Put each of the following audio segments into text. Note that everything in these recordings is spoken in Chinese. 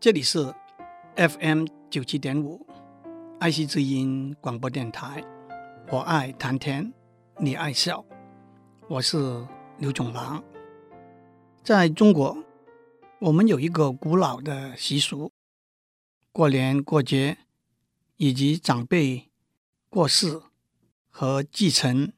这里是 FM 九七点五爱惜之音广播电台。我爱谈天，你爱笑，我是刘总郎。在中国，我们有一个古老的习俗：过年过节以及长辈过世和继承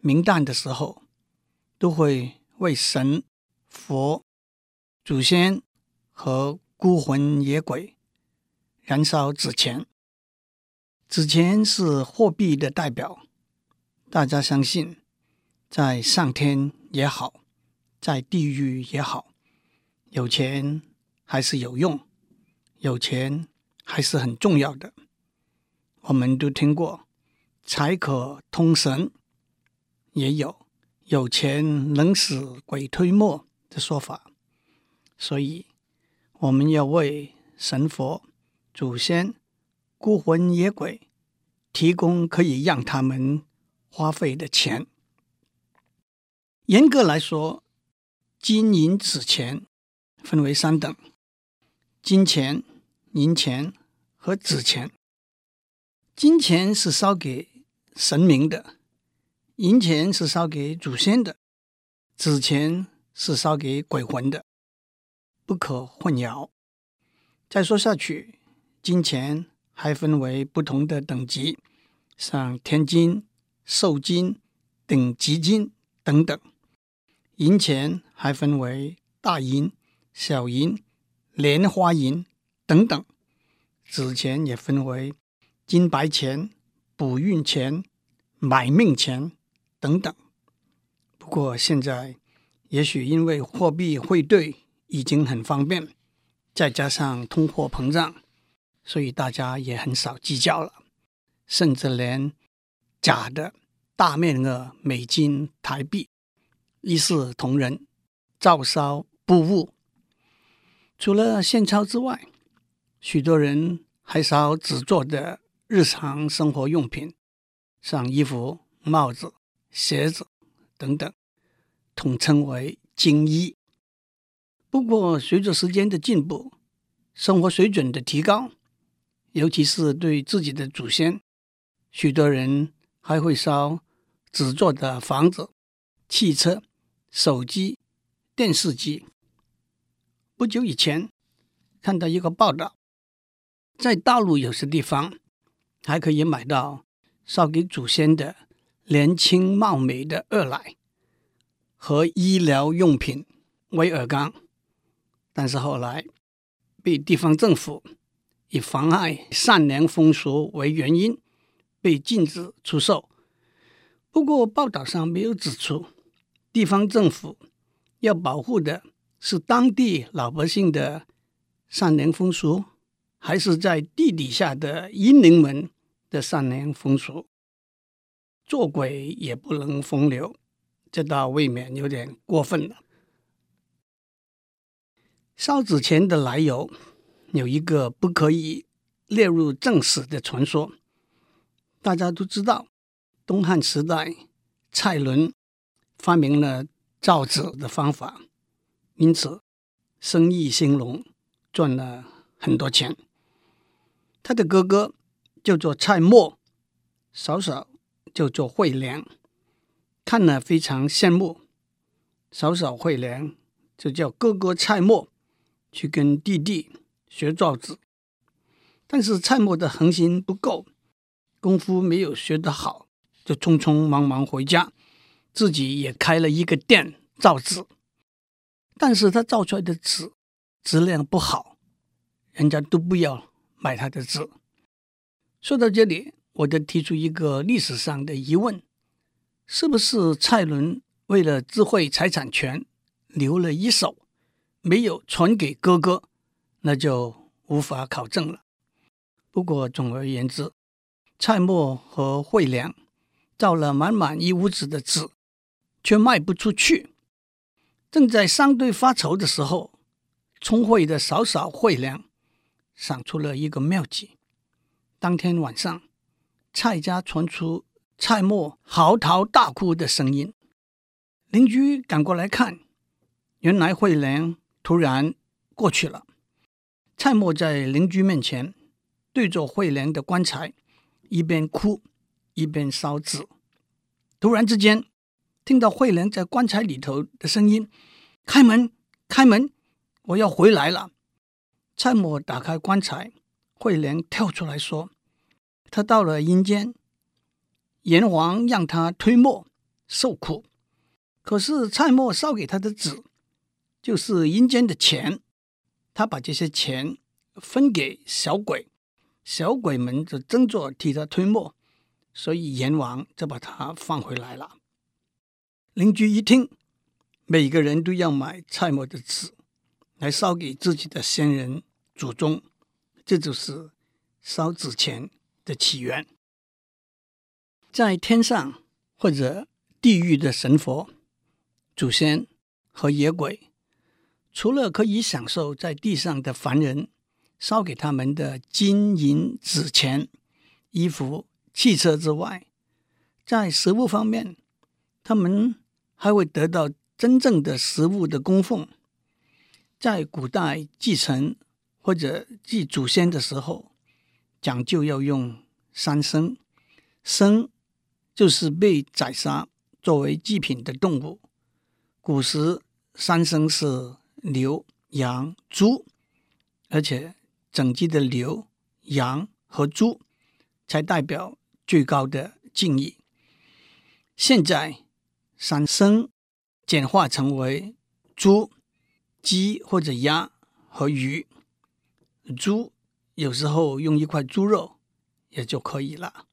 名旦的时候，都会为神、佛、祖先和孤魂野鬼燃烧纸钱，纸钱是货币的代表。大家相信，在上天也好，在地狱也好，有钱还是有用，有钱还是很重要的。我们都听过“财可通神”，也有“有钱能使鬼推磨”的说法，所以。我们要为神佛、祖先、孤魂野鬼提供可以让他们花费的钱。严格来说，金银纸钱分为三等：金钱、银钱和纸钱。金钱是烧给神明的，银钱是烧给祖先的，纸钱是烧给鬼魂的。不可混淆。再说下去，金钱还分为不同的等级，像天金、寿金、顶级金等等。银钱还分为大银、小银、莲花银等等。纸钱也分为金白钱、补运钱、买命钱等等。不过现在，也许因为货币汇兑。已经很方便，再加上通货膨胀，所以大家也很少计较了，甚至连假的大面额美金、台币一视同仁，照烧不误。除了现钞之外，许多人还烧纸做的日常生活用品，像衣服、帽子、鞋子等等，统称为金衣。不过，随着时间的进步，生活水准的提高，尤其是对自己的祖先，许多人还会烧纸做的房子、汽车、手机、电视机。不久以前，看到一个报道，在大陆有些地方还可以买到烧给祖先的年轻貌美的二奶和医疗用品威尔刚。但是后来被地方政府以妨碍善良风俗为原因被禁止出售。不过报道上没有指出，地方政府要保护的是当地老百姓的善良风俗，还是在地底下的阴灵们的善良风俗？做鬼也不能风流，这倒未免有点过分了。烧纸钱的来由有一个不可以列入正史的传说。大家都知道，东汉时代蔡伦发明了造纸的方法，因此生意兴隆，赚了很多钱。他的哥哥叫做蔡瑁，嫂嫂叫做惠良，看了非常羡慕。嫂嫂惠良就叫哥哥蔡瑁。去跟弟弟学造纸，但是蔡瑁的恒心不够，功夫没有学得好，就匆匆忙忙回家，自己也开了一个店造纸。但是他造出来的纸质量不好，人家都不要买他的纸。说到这里，我就提出一个历史上的疑问：是不是蔡伦为了智慧财产权留了一手？没有传给哥哥，那就无法考证了。不过总而言之，蔡瑁和惠良造了满满一屋子的纸，却卖不出去。正在商队发愁的时候，聪慧的嫂嫂惠良想出了一个妙计。当天晚上，蔡家传出蔡瑁嚎啕大哭的声音，邻居赶过来看，原来惠良。突然过去了，蔡默在邻居面前对着慧莲的棺材，一边哭一边烧纸。突然之间，听到慧莲在棺材里头的声音：“开门，开门，我要回来了。”蔡默打开棺材，慧莲跳出来说：“他到了阴间，阎王让他推磨受苦。可是蔡默烧给他的纸，就是阴间的钱。”他把这些钱分给小鬼，小鬼们就争着替他推磨，所以阎王就把他放回来了。邻居一听，每个人都要买蔡默的纸来烧给自己的先人祖宗，这就是烧纸钱的起源。在天上或者地狱的神佛、祖先和野鬼。除了可以享受在地上的凡人烧给他们的金银纸钱、衣服、汽车之外，在食物方面，他们还会得到真正的食物的供奉。在古代祭神或者祭祖先的时候，讲究要用三牲，牲就是被宰杀作为祭品的动物。古时三牲是。牛、羊、猪，而且整只的牛、羊和猪才代表最高的敬意。现在三牲简化成为猪、鸡或者鸭和鱼。猪有时候用一块猪肉也就可以了。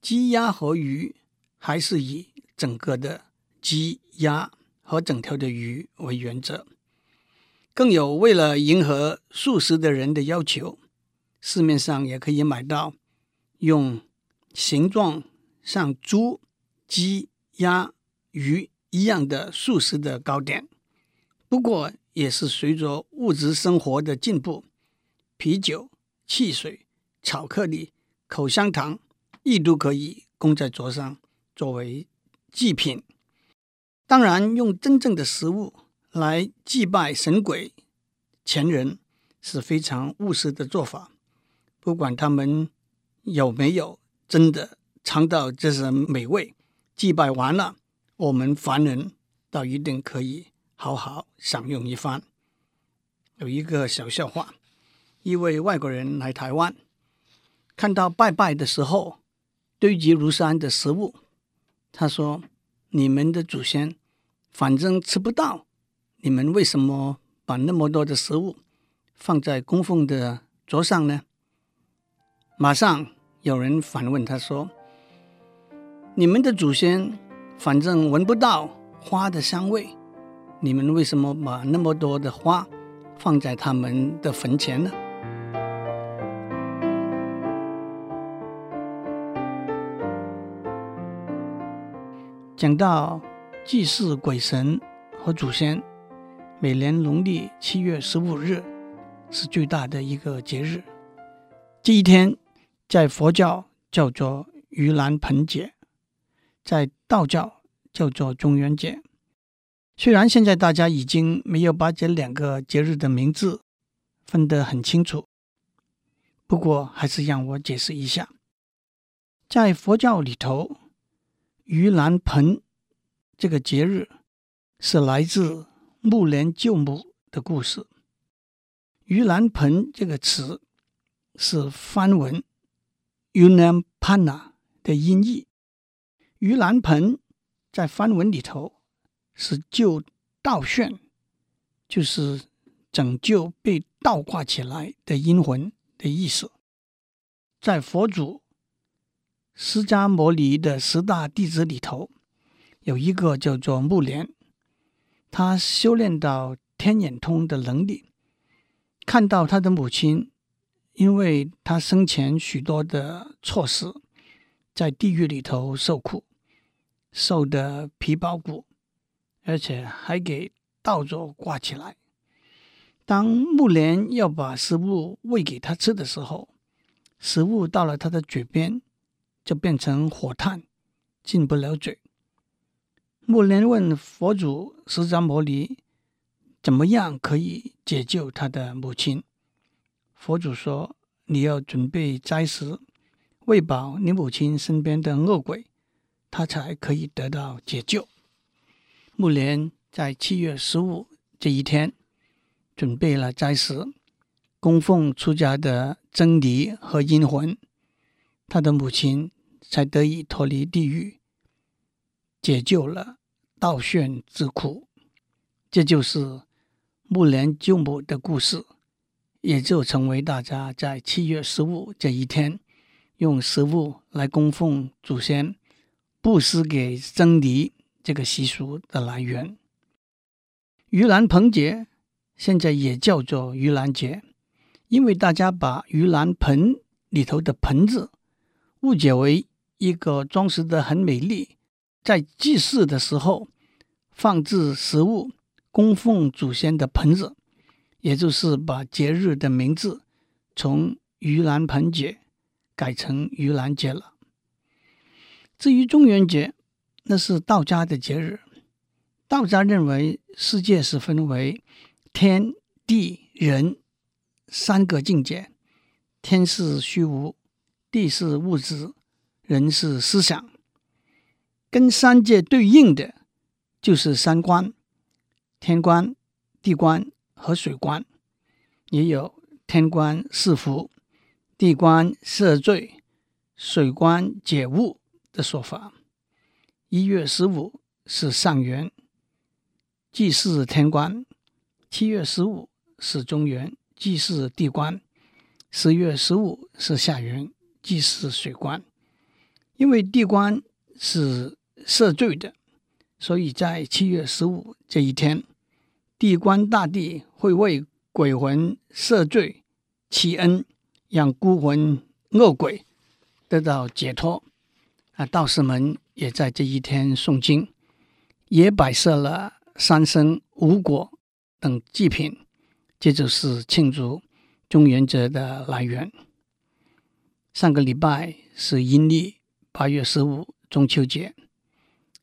鸡、鸭和鱼还是以整个的鸡、鸭和整条的鱼为原则。更有为了迎合素食的人的要求，市面上也可以买到用形状像猪、鸡、鸭、鱼一样的素食的糕点。不过，也是随着物质生活的进步，啤酒、汽水、巧克力、口香糖亦都可以供在桌上作为祭品。当然，用真正的食物。来祭拜神鬼前人是非常务实的做法。不管他们有没有真的尝到这些美味，祭拜完了，我们凡人倒一定可以好好享用一番。有一个小笑话：一位外国人来台湾，看到拜拜的时候堆积如山的食物，他说：“你们的祖先反正吃不到。”你们为什么把那么多的食物放在供奉的桌上呢？马上有人反问他说：“你们的祖先反正闻不到花的香味，你们为什么把那么多的花放在他们的坟前呢？”讲到祭祀鬼神和祖先。每年农历七月十五日是最大的一个节日。这一天在佛教叫做盂兰盆节，在道教叫做中元节。虽然现在大家已经没有把这两个节日的名字分得很清楚，不过还是让我解释一下。在佛教里头，盂兰盆这个节日是来自。木莲救母的故事，“盂兰盆”这个词是梵文 “Ulampanna” 的音译。盂兰盆在梵文里头是救倒悬，就是拯救被倒挂起来的阴魂的意思。在佛祖释迦牟尼的十大弟子里头，有一个叫做木莲。他修炼到天眼通的能力，看到他的母亲，因为他生前许多的错事，在地狱里头受苦，受得皮包骨，而且还给倒着挂起来。当木莲要把食物喂给他吃的时候，食物到了他的嘴边，就变成火炭，进不了嘴。木莲问佛祖释迦牟尼：“怎么样可以解救他的母亲？”佛祖说：“你要准备斋食，喂饱你母亲身边的恶鬼，他才可以得到解救。”木莲在七月十五这一天，准备了斋食，供奉出家的僧尼和阴魂，他的母亲才得以脱离地狱，解救了倒悬之苦。这就是木莲救母的故事。也就成为大家在七月十五这一天用食物来供奉祖先、布施给僧尼这个习俗的来源。盂兰盆节现在也叫做盂兰节，因为大家把盂兰盆里头的盆子误解为一个装饰得很美丽，在祭祀的时候放置食物供奉祖先的盆子。也就是把节日的名字从盂兰盆节改成盂兰节了。至于中元节，那是道家的节日。道家认为世界是分为天地人三个境界，天是虚无，地是物质，人是思想。跟三界对应的就是三观：天观、地观。和水观也有天观赐福、地观赦罪、水观解悟的说法。一月十五是上元，祭祀天观；七月十五是中元，祭祀地观；十月十五是下元，祭祀水观。因为地观是赦罪的，所以在七月十五这一天。地官大帝会为鬼魂赦罪、祈恩，让孤魂恶鬼得到解脱。啊，道士们也在这一天诵经，也摆设了三牲五果等祭品，这就是庆祝中元节的来源。上个礼拜是阴历八月十五中秋节，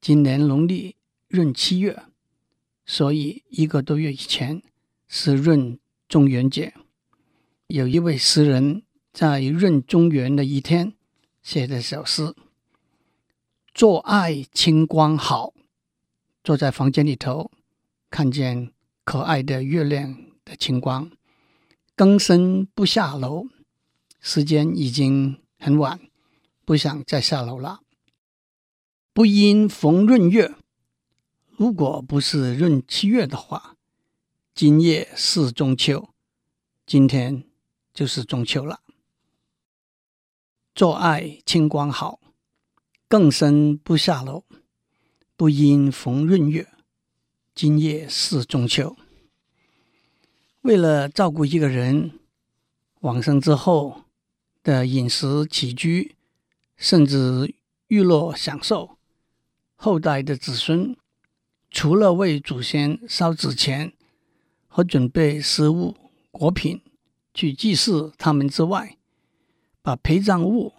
今年农历闰七月。所以一个多月以前是闰中元节，有一位诗人在闰中元的一天写的小诗：“做爱清光好，坐在房间里头，看见可爱的月亮的清光，更深不下楼，时间已经很晚，不想再下楼了。不因逢闰月。”如果不是闰七月的话，今夜是中秋，今天就是中秋了。做爱清光好，更深不下楼。不因逢闰月，今夜是中秋。为了照顾一个人往生之后的饮食起居，甚至娱乐享受，后代的子孙。除了为祖先烧纸钱和准备食物果品去祭祀他们之外，把陪葬物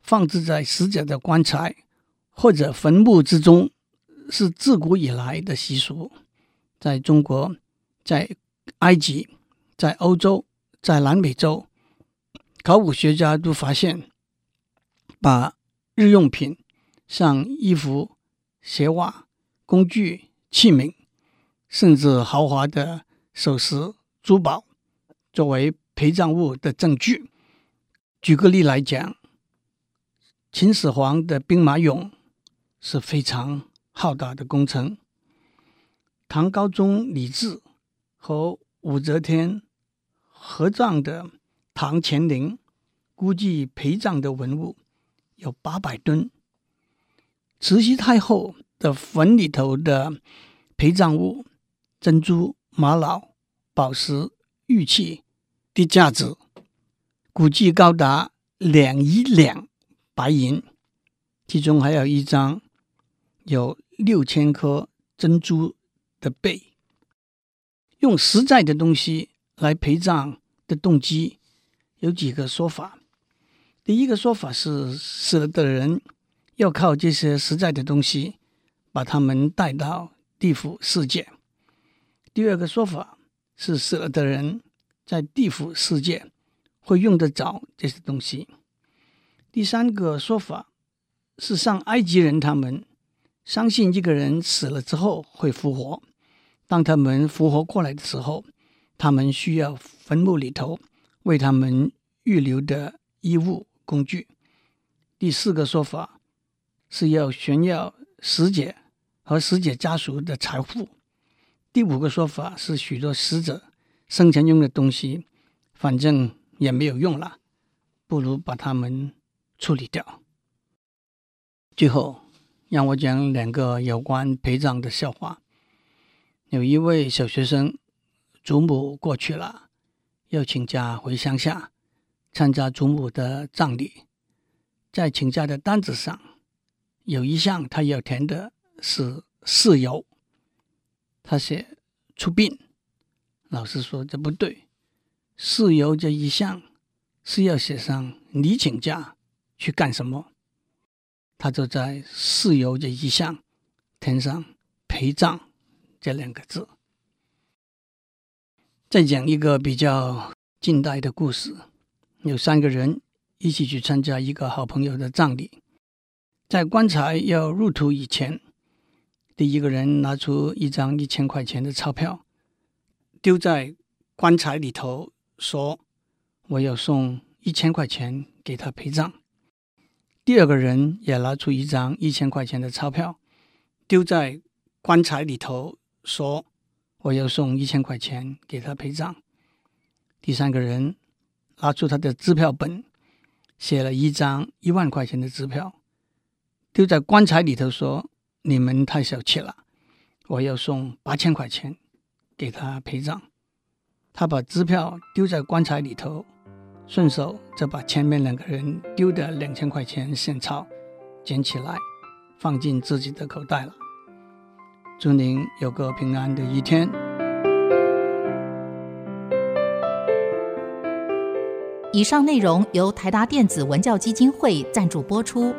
放置在死者的棺材或者坟墓之中，是自古以来的习俗。在中国、在埃及、在欧洲、在南美洲，考古学家都发现，把日用品像衣服、鞋袜、工具。器皿，甚至豪华的首饰、珠宝，作为陪葬物的证据。举个例来讲，秦始皇的兵马俑是非常浩大的工程。唐高宗李治和武则天合葬的唐乾陵，估计陪葬的文物有八百吨。慈禧太后的坟里头的陪葬物，珍珠、玛瑙、宝石、玉器的价值估计高达两亿两白银，其中还有一张有六千颗珍珠的贝。用实在的东西来陪葬的动机有几个说法。第一个说法是死了的人要靠这些实在的东西把他们带到。地府世界。第二个说法是死了的人在地府世界会用得着这些东西。第三个说法是，上埃及人他们相信一个人死了之后会复活。当他们复活过来的时候，他们需要坟墓里头为他们预留的衣物、工具。第四个说法是要炫耀死者和死者家属的财富。第五个说法是许多死者生前用的东西，反正也没有用了，不如把它们处理掉。最后，让我讲两个有关陪葬的笑话。有一位小学生，祖母过去了，要请假回乡下参加祖母的葬礼。在请假的单子上，有一项他要填的是事由。他写出殡，老师说这不对，事由这一项是要写上你请假去干什么。他就在事由这一项填上陪葬这两个字。再讲一个比较近代的故事，有三个人一起去参加一个好朋友的葬礼，在棺材要入土以前。第一个人拿出一张一千块钱的钞票，丢在棺材里头，说：“我要送一千块钱给他陪葬。”第二个人也拿出一张一千块钱的钞票，丢在棺材里头，说：“我要送一千块钱给他陪葬。”第三个人拿出他的支票本，写了一张一万块钱的支票，丢在棺材里头，说。你们太小气了，我要送八千块钱给他陪葬。他把支票丢在棺材里头，顺手就把前面两个人丢的两千块钱现钞捡起来，放进自己的口袋了。祝您有个平安的一天。以上内容由台达电子文教基金会赞助播出。